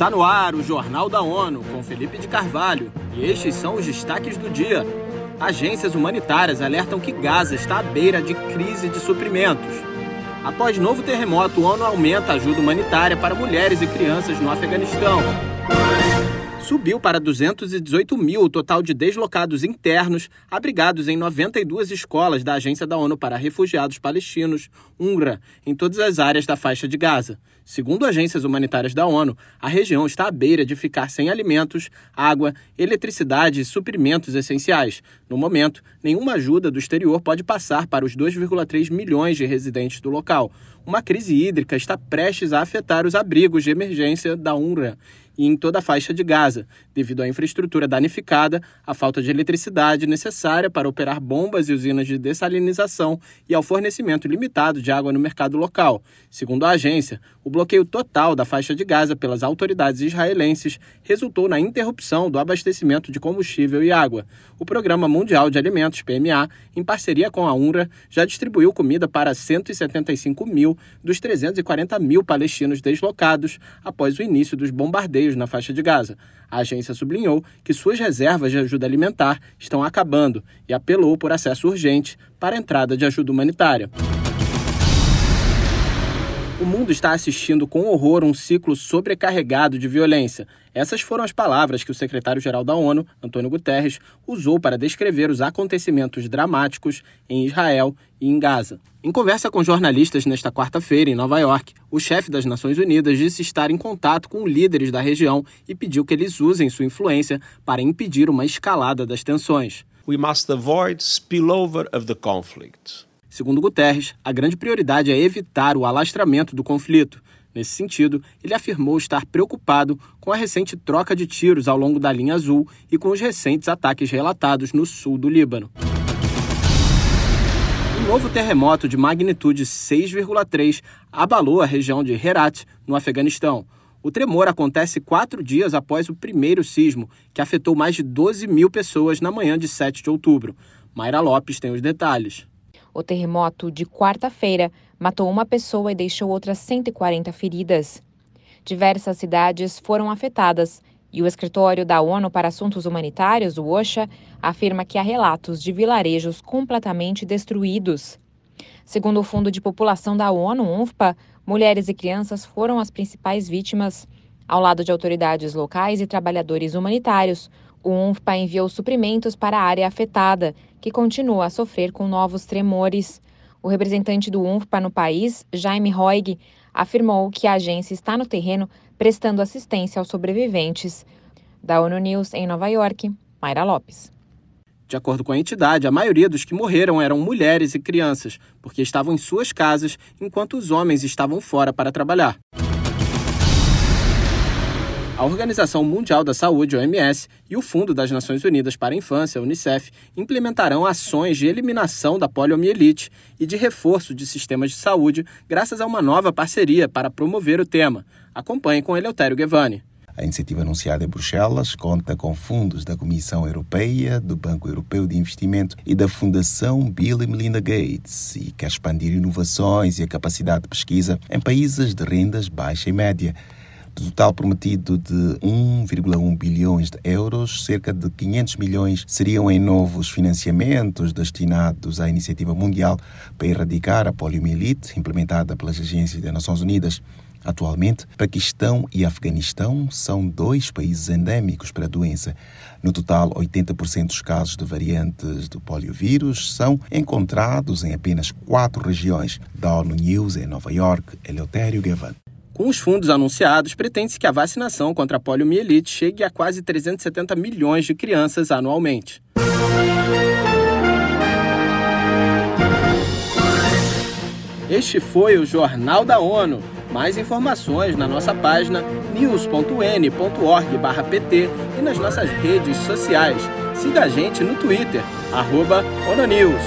Está no ar o Jornal da ONU com Felipe de Carvalho e estes são os destaques do dia. Agências humanitárias alertam que Gaza está à beira de crise de suprimentos. Após novo terremoto, a ONU aumenta a ajuda humanitária para mulheres e crianças no Afeganistão. Subiu para 218 mil o total de deslocados internos abrigados em 92 escolas da Agência da ONU para Refugiados Palestinos, UNRWA, em todas as áreas da faixa de Gaza. Segundo agências humanitárias da ONU, a região está à beira de ficar sem alimentos, água, eletricidade e suprimentos essenciais. No momento, nenhuma ajuda do exterior pode passar para os 2,3 milhões de residentes do local. Uma crise hídrica está prestes a afetar os abrigos de emergência da UNRWA e em toda a faixa de Gaza, devido à infraestrutura danificada, à falta de eletricidade necessária para operar bombas e usinas de dessalinização e ao fornecimento limitado de água no mercado local. Segundo a agência, o bloqueio total da faixa de Gaza pelas autoridades israelenses resultou na interrupção do abastecimento de combustível e água. O Programa Mundial de Alimentos, PMA, em parceria com a UNRWA, já distribuiu comida para 175 mil dos 340 mil palestinos deslocados após o início dos bombardeios na faixa de Gaza. A agência sublinhou que suas reservas de ajuda alimentar estão acabando e apelou por acesso urgente para a entrada de ajuda humanitária. O mundo está assistindo com horror um ciclo sobrecarregado de violência. Essas foram as palavras que o secretário-geral da ONU, Antônio Guterres, usou para descrever os acontecimentos dramáticos em Israel e em Gaza. Em conversa com jornalistas nesta quarta-feira em Nova York, o chefe das Nações Unidas disse estar em contato com líderes da região e pediu que eles usem sua influência para impedir uma escalada das tensões. We must avoid spillover of the conflict. Segundo Guterres, a grande prioridade é evitar o alastramento do conflito. Nesse sentido, ele afirmou estar preocupado com a recente troca de tiros ao longo da linha azul e com os recentes ataques relatados no sul do Líbano. Um novo terremoto de magnitude 6,3 abalou a região de Herat, no Afeganistão. O tremor acontece quatro dias após o primeiro sismo, que afetou mais de 12 mil pessoas na manhã de 7 de outubro. Mayra Lopes tem os detalhes. O terremoto de quarta-feira matou uma pessoa e deixou outras 140 feridas. Diversas cidades foram afetadas e o escritório da ONU para Assuntos Humanitários, o OSHA, afirma que há relatos de vilarejos completamente destruídos. Segundo o Fundo de População da ONU, UNFPA, mulheres e crianças foram as principais vítimas. Ao lado de autoridades locais e trabalhadores humanitários, o UNFPA enviou suprimentos para a área afetada, que continua a sofrer com novos tremores. O representante do UNFPA no país, Jaime Roig, afirmou que a agência está no terreno prestando assistência aos sobreviventes. Da ONU News em Nova York, Mayra Lopes. De acordo com a entidade, a maioria dos que morreram eram mulheres e crianças, porque estavam em suas casas enquanto os homens estavam fora para trabalhar. A Organização Mundial da Saúde, OMS, e o Fundo das Nações Unidas para a Infância, UNICEF, implementarão ações de eliminação da poliomielite e de reforço de sistemas de saúde graças a uma nova parceria para promover o tema. Acompanhe com Eleutério Guevani. A iniciativa anunciada em Bruxelas conta com fundos da Comissão Europeia, do Banco Europeu de Investimento e da Fundação Bill e Melinda Gates e quer expandir inovações e a capacidade de pesquisa em países de rendas baixa e média. Do total prometido de 1,1 bilhões de euros, cerca de 500 milhões seriam em novos financiamentos destinados à iniciativa mundial para erradicar a poliomielite, implementada pelas agências das Nações Unidas. Atualmente, Paquistão e Afeganistão são dois países endêmicos para a doença. No total, 80% dos casos de variantes do poliovírus são encontrados em apenas quatro regiões. Da ONU News em Nova York, Eleutério Gavan. Com os fundos anunciados, pretende-se que a vacinação contra a poliomielite chegue a quase 370 milhões de crianças anualmente. Este foi o Jornal da ONU. Mais informações na nossa página news.n.org/pt e nas nossas redes sociais. Siga a gente no Twitter, ONUNews.